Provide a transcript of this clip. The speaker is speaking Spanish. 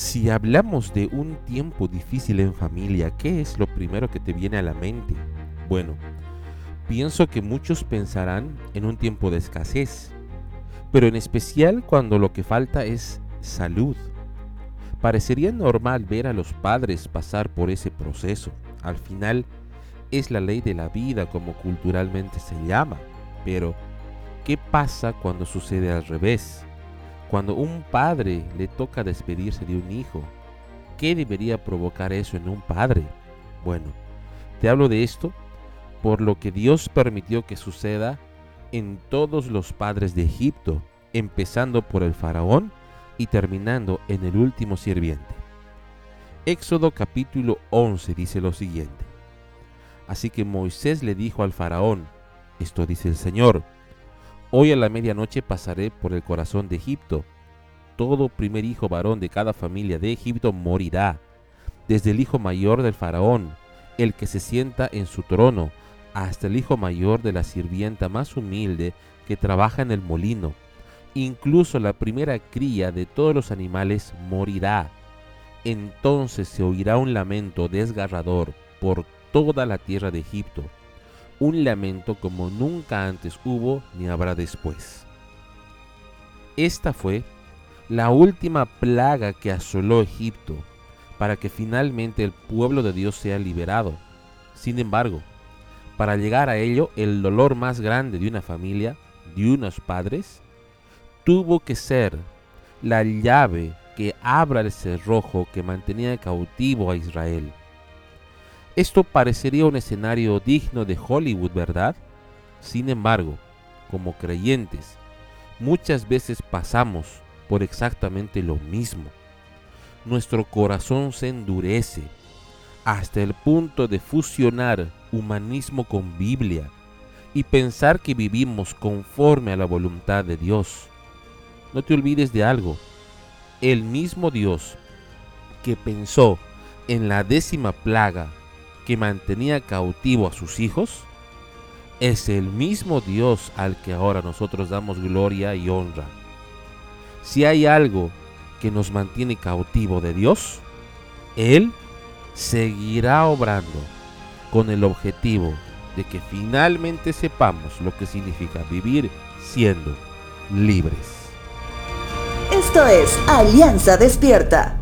Si hablamos de un tiempo difícil en familia, ¿qué es lo primero que te viene a la mente? Bueno, pienso que muchos pensarán en un tiempo de escasez, pero en especial cuando lo que falta es salud. Parecería normal ver a los padres pasar por ese proceso. Al final es la ley de la vida como culturalmente se llama. Pero, ¿qué pasa cuando sucede al revés? Cuando un padre le toca despedirse de un hijo, ¿qué debería provocar eso en un padre? Bueno, te hablo de esto por lo que Dios permitió que suceda en todos los padres de Egipto, empezando por el faraón y terminando en el último sirviente. Éxodo capítulo 11 dice lo siguiente. Así que Moisés le dijo al faraón, esto dice el Señor, Hoy a la medianoche pasaré por el corazón de Egipto. Todo primer hijo varón de cada familia de Egipto morirá, desde el hijo mayor del faraón, el que se sienta en su trono, hasta el hijo mayor de la sirvienta más humilde que trabaja en el molino. Incluso la primera cría de todos los animales morirá. Entonces se oirá un lamento desgarrador por toda la tierra de Egipto un lamento como nunca antes hubo ni habrá después. Esta fue la última plaga que asoló Egipto para que finalmente el pueblo de Dios sea liberado. Sin embargo, para llegar a ello, el dolor más grande de una familia, de unos padres, tuvo que ser la llave que abra el cerrojo que mantenía cautivo a Israel. Esto parecería un escenario digno de Hollywood, ¿verdad? Sin embargo, como creyentes, muchas veces pasamos por exactamente lo mismo. Nuestro corazón se endurece hasta el punto de fusionar humanismo con Biblia y pensar que vivimos conforme a la voluntad de Dios. No te olvides de algo. El mismo Dios que pensó en la décima plaga que mantenía cautivo a sus hijos, es el mismo Dios al que ahora nosotros damos gloria y honra. Si hay algo que nos mantiene cautivo de Dios, Él seguirá obrando con el objetivo de que finalmente sepamos lo que significa vivir siendo libres. Esto es Alianza Despierta.